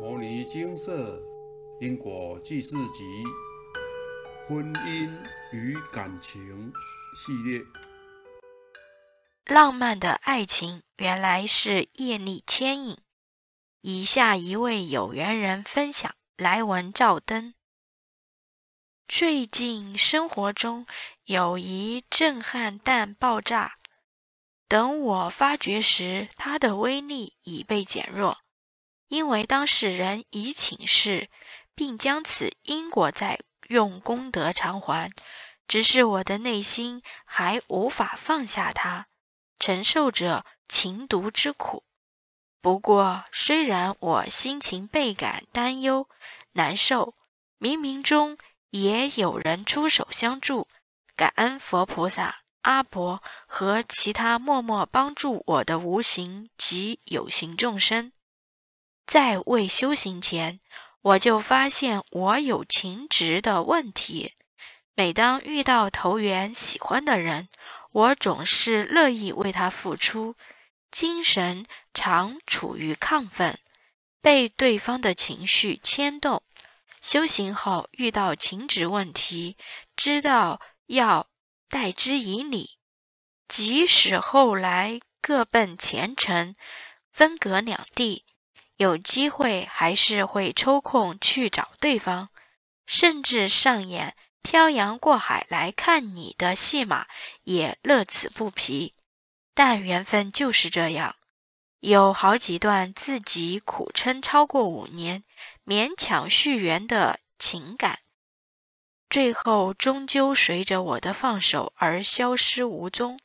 《摩尼金色因果记事集》婚姻与感情系列。浪漫的爱情原来是业力牵引。以下一位有缘人分享来文照灯。最近生活中有一震撼弹爆炸，等我发觉时，它的威力已被减弱。因为当事人已请示，并将此因果债用功德偿还，只是我的内心还无法放下它，承受着情毒之苦。不过，虽然我心情倍感担忧、难受，冥冥中也有人出手相助，感恩佛菩萨、阿伯和其他默默帮助我的无形及有形众生。在未修行前，我就发现我有情执的问题。每当遇到投缘喜欢的人，我总是乐意为他付出，精神常处于亢奋，被对方的情绪牵动。修行后遇到情执问题，知道要代之以礼，即使后来各奔前程，分隔两地。有机会还是会抽空去找对方，甚至上演漂洋过海来看你的戏码，也乐此不疲。但缘分就是这样，有好几段自己苦撑超过五年，勉强续缘的情感，最后终究随着我的放手而消失无踪。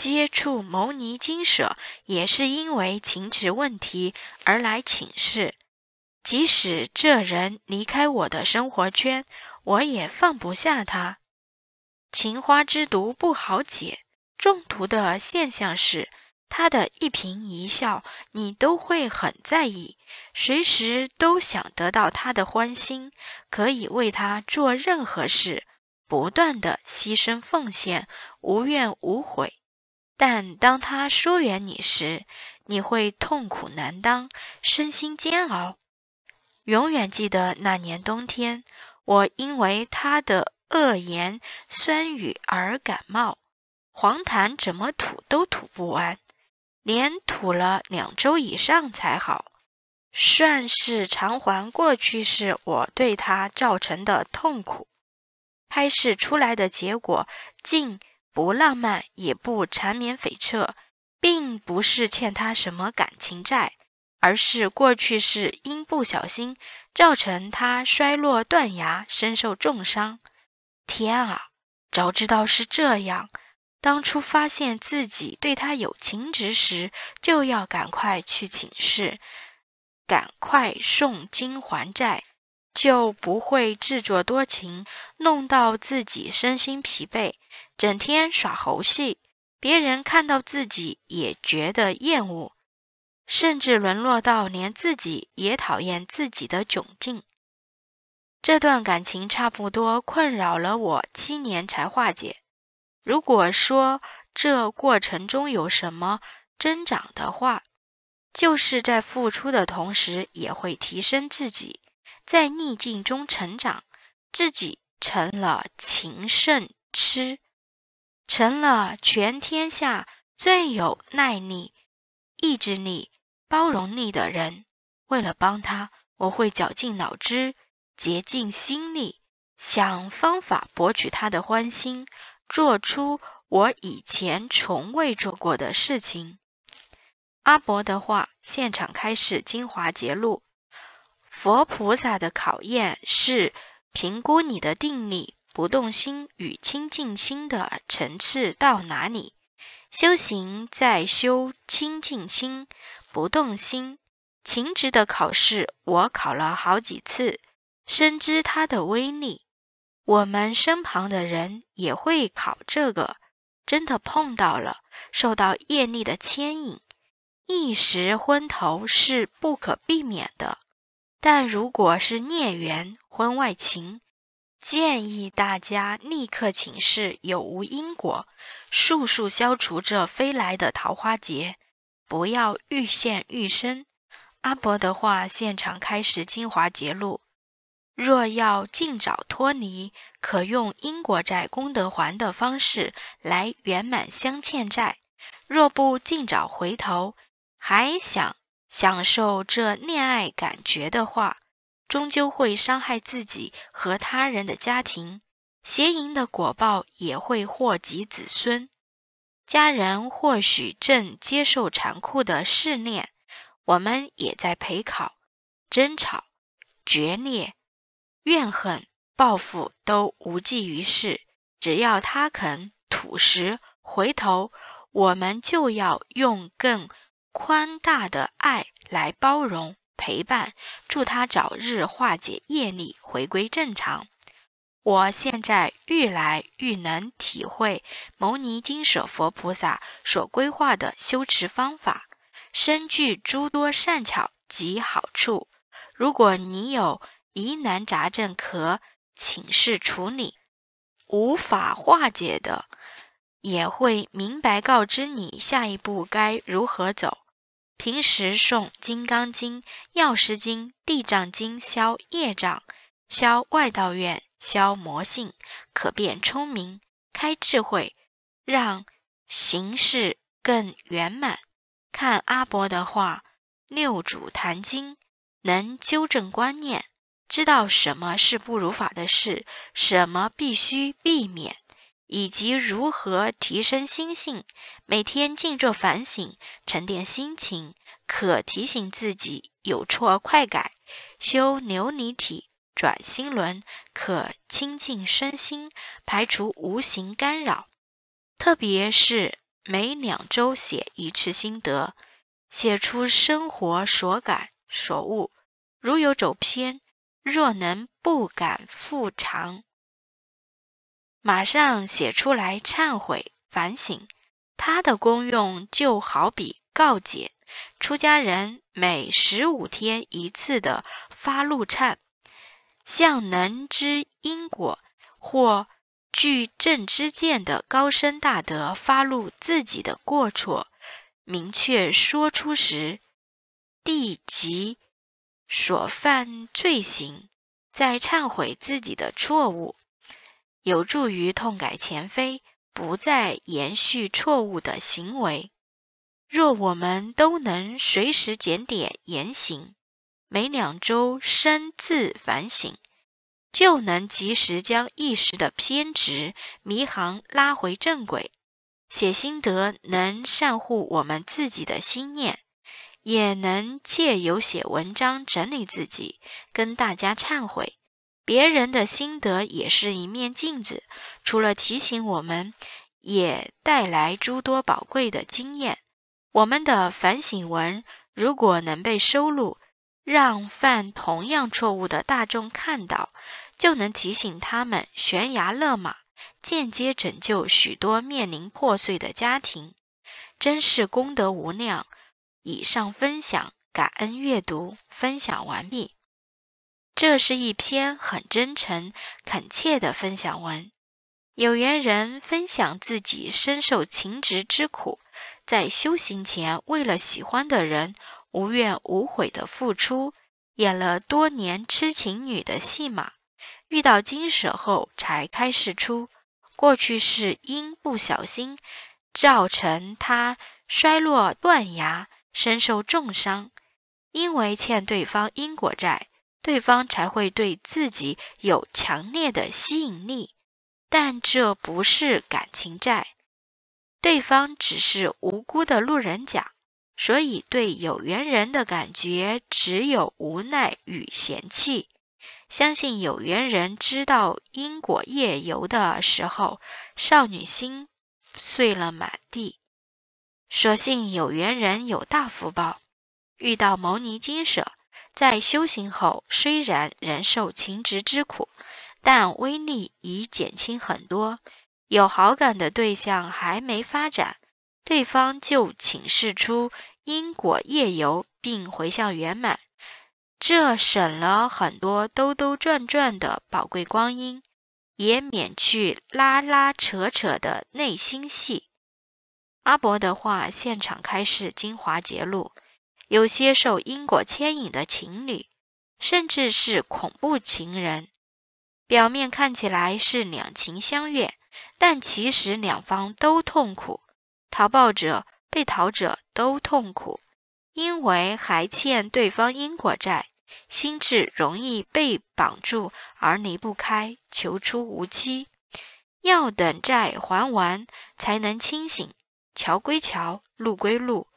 接触牟尼金舍也是因为情执问题而来请示，即使这人离开我的生活圈，我也放不下他。情花之毒不好解，中毒的现象是，他的一颦一笑你都会很在意，随时都想得到他的欢心，可以为他做任何事，不断的牺牲奉献，无怨无悔。但当他疏远你时，你会痛苦难当，身心煎熬。永远记得那年冬天，我因为他的恶言酸语而感冒，黄痰怎么吐都吐不完，连吐了两周以上才好，算是偿还过去是我对他造成的痛苦。拍摄出来的结果竟。不浪漫也不缠绵悱恻，并不是欠他什么感情债，而是过去是因不小心造成他摔落断崖，身受重伤。天啊，早知道是这样，当初发现自己对他有情执时，就要赶快去请示，赶快送金还债，就不会自作多情，弄到自己身心疲惫。整天耍猴戏，别人看到自己也觉得厌恶，甚至沦落到连自己也讨厌自己的窘境。这段感情差不多困扰了我七年才化解。如果说这过程中有什么增长的话，就是在付出的同时也会提升自己，在逆境中成长，自己成了情圣痴。成了全天下最有耐力、意志力、包容力的人。为了帮他，我会绞尽脑汁、竭尽心力，想方法博取他的欢心，做出我以前从未做过的事情。阿伯的话，现场开始精华揭露：佛菩萨的考验是评估你的定力。不动心与清净心的层次到哪里？修行在修清净心、不动心。情执的考试，我考了好几次，深知它的威力。我们身旁的人也会考这个，真的碰到了，受到业力的牵引，一时昏头是不可避免的。但如果是孽缘、婚外情，建议大家立刻请示有无因果，速速消除这飞来的桃花劫，不要愈陷愈深。阿伯的话现场开始精华节录。若要尽早脱离，可用因果债功德还的方式来圆满相欠债；若不尽早回头，还想享受这恋爱感觉的话，终究会伤害自己和他人的家庭，邪淫的果报也会祸及子孙。家人或许正接受残酷的试炼，我们也在陪考、争吵、决裂。怨恨、报复都无济于事。只要他肯吐实回头，我们就要用更宽大的爱来包容、陪伴，助他早日化解业力，回归正常。我现在愈来愈能体会牟尼金舍佛菩萨所规划的修持方法，深具诸多善巧及好处。如果你有，疑难杂症可请示处理，无法化解的，也会明白告知你下一步该如何走。平时诵《金刚经》《药师经》《地藏经》消业障，消外道怨，消魔性，可变聪明，开智慧，让行事更圆满。看阿伯的话，《六祖坛经》能纠正观念。知道什么是不如法的事，什么必须避免，以及如何提升心性，每天静坐反省，沉淀心情，可提醒自己有错快改，修琉璃体转心轮，可清净身心，排除无形干扰。特别是每两周写一次心得，写出生活所感所悟，如有走偏。若能不敢复偿，马上写出来忏悔反省，它的功用就好比告解。出家人每十五天一次的发怒忏，向能知因果或具正知见的高僧大德发露自己的过错，明确说出时，地级。所犯罪行，在忏悔自己的错误，有助于痛改前非，不再延续错误的行为。若我们都能随时检点言行，每两周深自反省，就能及时将一时的偏执迷航拉回正轨。写心得能善护我们自己的心念。也能借由写文章整理自己，跟大家忏悔。别人的心得也是一面镜子，除了提醒我们，也带来诸多宝贵的经验。我们的反省文如果能被收录，让犯同样错误的大众看到，就能提醒他们悬崖勒马，间接拯救许多面临破碎的家庭，真是功德无量。以上分享，感恩阅读，分享完毕。这是一篇很真诚、恳切的分享文。有缘人分享自己深受情执之苦，在修行前为了喜欢的人无怨无悔的付出，演了多年痴情女的戏码。遇到金舍后，才开始出过去是因不小心造成他衰落断崖。身受重伤，因为欠对方因果债，对方才会对自己有强烈的吸引力。但这不是感情债，对方只是无辜的路人甲，所以对有缘人的感觉只有无奈与嫌弃。相信有缘人知道因果业由的时候，少女心碎了满地。所幸有缘人有大福报，遇到牟尼金舍，在修行后虽然仍受情执之苦，但威力已减轻很多。有好感的对象还没发展，对方就请示出因果业由，并回向圆满，这省了很多兜兜转转的宝贵光阴，也免去拉拉扯扯的内心戏。阿伯的话，现场开示精华节录，有些受因果牵引的情侣，甚至是恐怖情人，表面看起来是两情相悦，但其实两方都痛苦，逃报者、被逃者都痛苦，因为还欠对方因果债，心智容易被绑住而离不开，求出无期，要等债还完才能清醒。桥归桥，路归路。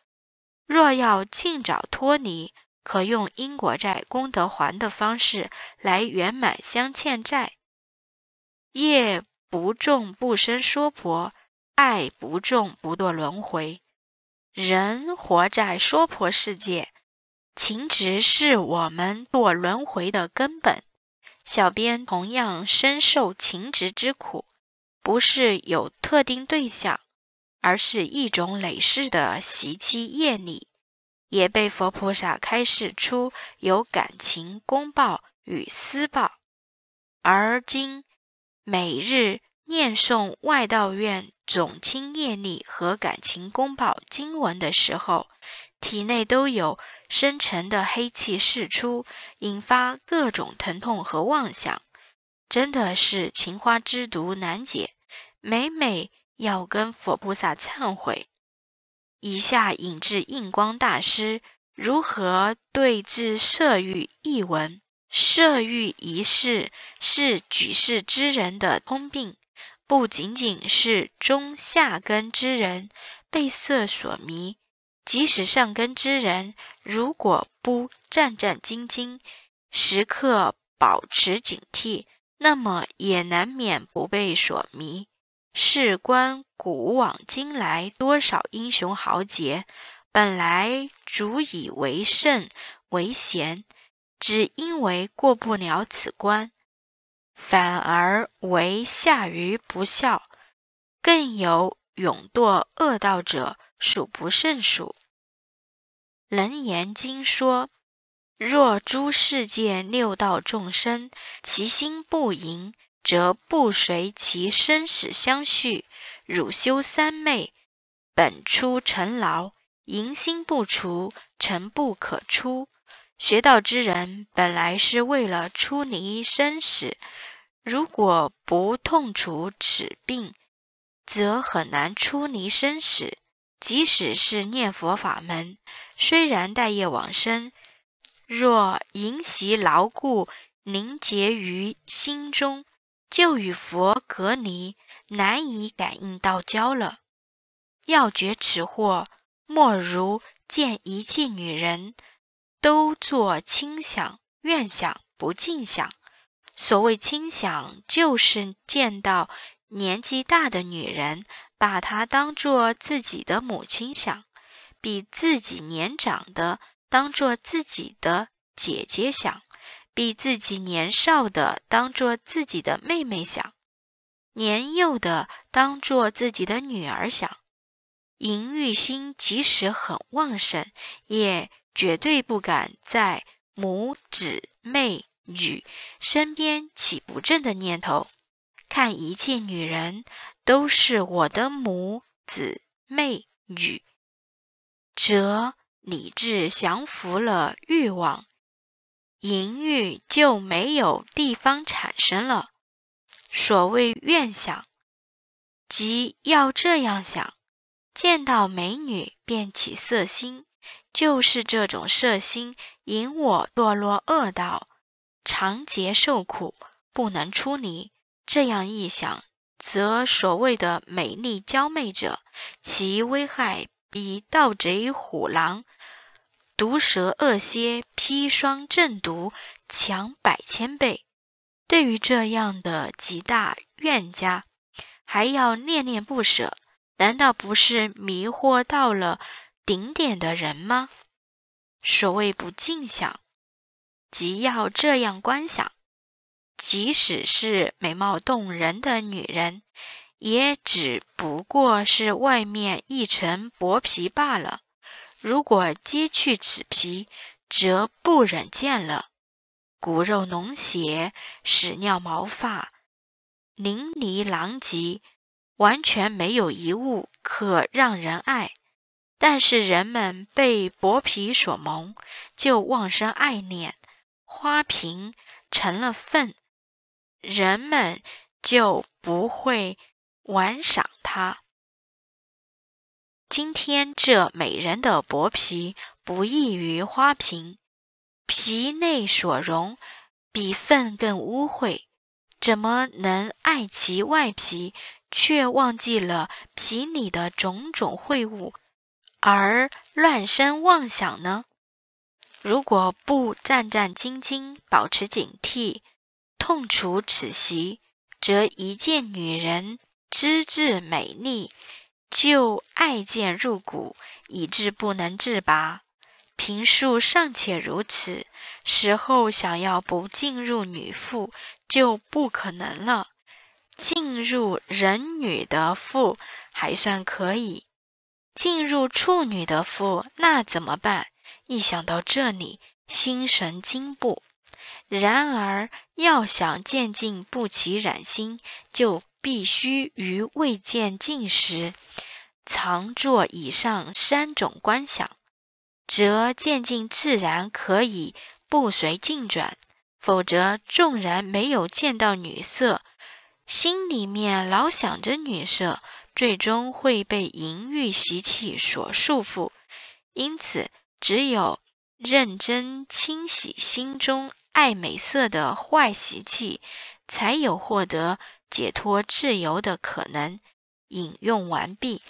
若要尽早脱离，可用因果债功德还的方式来圆满相欠债。业不重不生说婆，爱不重不堕轮回。人活在说婆世界，情执是我们堕轮回的根本。小编同样深受情执之苦，不是有特定对象。而是一种累世的习气业力，也被佛菩萨开示出有感情公报与私报。而今每日念诵外道院总清业力和感情公报经文的时候，体内都有深沉的黑气释出，引发各种疼痛和妄想，真的是情花之毒难解。每每。要跟佛菩萨忏悔。以下引自印光大师如何对治色欲一文：色欲一事是举世之人的通病，不仅仅是中下根之人被色所迷，即使上根之人，如果不战战兢兢，时刻保持警惕，那么也难免不被所迷。事关古往今来多少英雄豪杰，本来足以为圣为贤，只因为过不了此关，反而为下愚不孝，更有勇堕恶道者数不胜数。楞严经说：若诸世界六道众生，其心不淫。则不随其生死相续，汝修三昧，本出尘劳，淫心不除，尘不可出。学道之人本来是为了出离生死，如果不痛除此病，则很难出离生死。即使是念佛法门，虽然待业往生，若淫习牢固凝结于心中。就与佛隔离，难以感应道交了。要绝此祸，莫如见一切女人都做轻想、愿想、不净想。所谓轻想，就是见到年纪大的女人，把她当做自己的母亲想；比自己年长的，当做自己的姐姐想。比自己年少的当做自己的妹妹想，年幼的当做自己的女儿想。淫欲心即使很旺盛，也绝对不敢在母姊妹女身边起不正的念头。看一切女人都是我的母姊妹女，则理智降服了欲望。淫欲就没有地方产生了。所谓愿想，即要这样想：见到美女便起色心，就是这种色心引我堕落恶道，长劫受苦，不能出离。这样一想，则所谓的美丽娇媚者，其危害比盗贼虎狼。毒蛇恶蝎砒霜正毒强百千倍，对于这样的极大怨家，还要恋恋不舍，难道不是迷惑到了顶点的人吗？所谓不尽想，即要这样观想，即使是美貌动人的女人，也只不过是外面一层薄皮罢了。如果揭去此皮，则不忍见了。骨肉脓血、屎尿毛发，淋漓狼藉，完全没有一物可让人爱。但是人们被薄皮所蒙，就妄生爱念，花瓶成了粪，人们就不会玩赏它。今天这美人的薄皮不异于花瓶，皮内所容比粪更污秽，怎么能爱其外皮，却忘记了皮里的种种秽物，而乱生妄想呢？如果不战战兢兢，保持警惕，痛除此习，则一见女人资质美丽。就爱见入骨，以致不能自拔。平素尚且如此，死后想要不进入女腹就不可能了。进入人女的腹还算可以，进入处女的腹那怎么办？一想到这里，心神惊怖。然而要想渐进不起染心，就。必须于未见尽时，常做以上三种观想，则渐进自然可以不随境转；否则，纵然没有见到女色，心里面老想着女色，最终会被淫欲习气所束缚。因此，只有认真清洗心中爱美色的坏习气，才有获得。解脱自由的可能。引用完毕。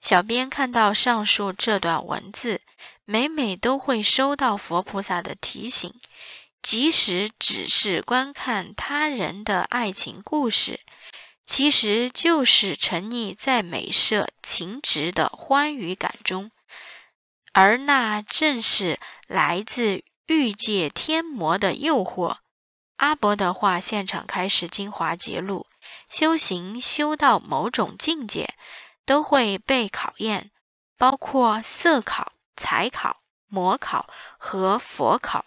小编看到上述这段文字，每每都会收到佛菩萨的提醒。即使只是观看他人的爱情故事，其实就是沉溺在美色情执的欢愉感中，而那正是来自欲界天魔的诱惑。阿伯的话，现场开始精华揭露：修行修到某种境界，都会被考验，包括色考、财考、魔考和佛考。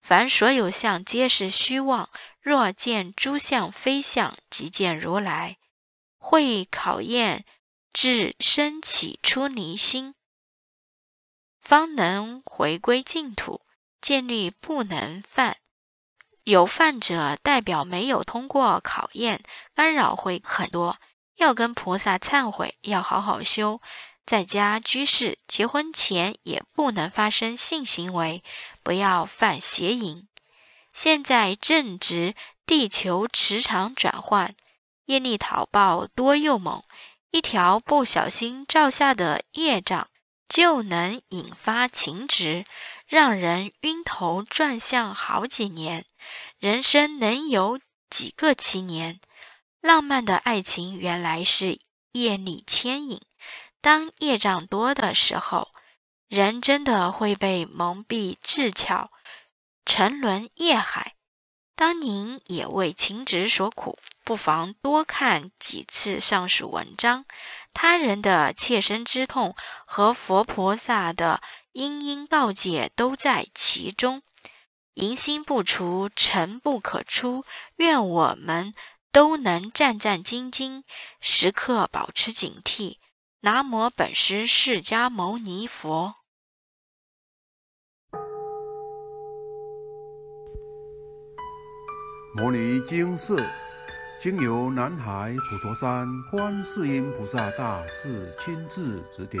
凡所有相，皆是虚妄。若见诸相非相，即见如来。会考验至身起出离心，方能回归净土，建立不能犯。有犯者代表没有通过考验，干扰会很多。要跟菩萨忏悔，要好好修。在家居士结婚前也不能发生性行为，不要犯邪淫。现在正值地球磁场转换，业力讨报多又猛，一条不小心照下的业障就能引发情执，让人晕头转向好几年。人生能有几个七年？浪漫的爱情原来是业力牵引。当业障多的时候，人真的会被蒙蔽智巧，沉沦业海。当您也为情执所苦，不妨多看几次上述文章。他人的切身之痛和佛菩萨的殷殷告诫都在其中。迎心不除，尘不可出。愿我们都能战战兢兢，时刻保持警惕。南无本师释迦牟尼佛。摩尼经寺经由南海普陀山观世音菩萨大士亲自指点，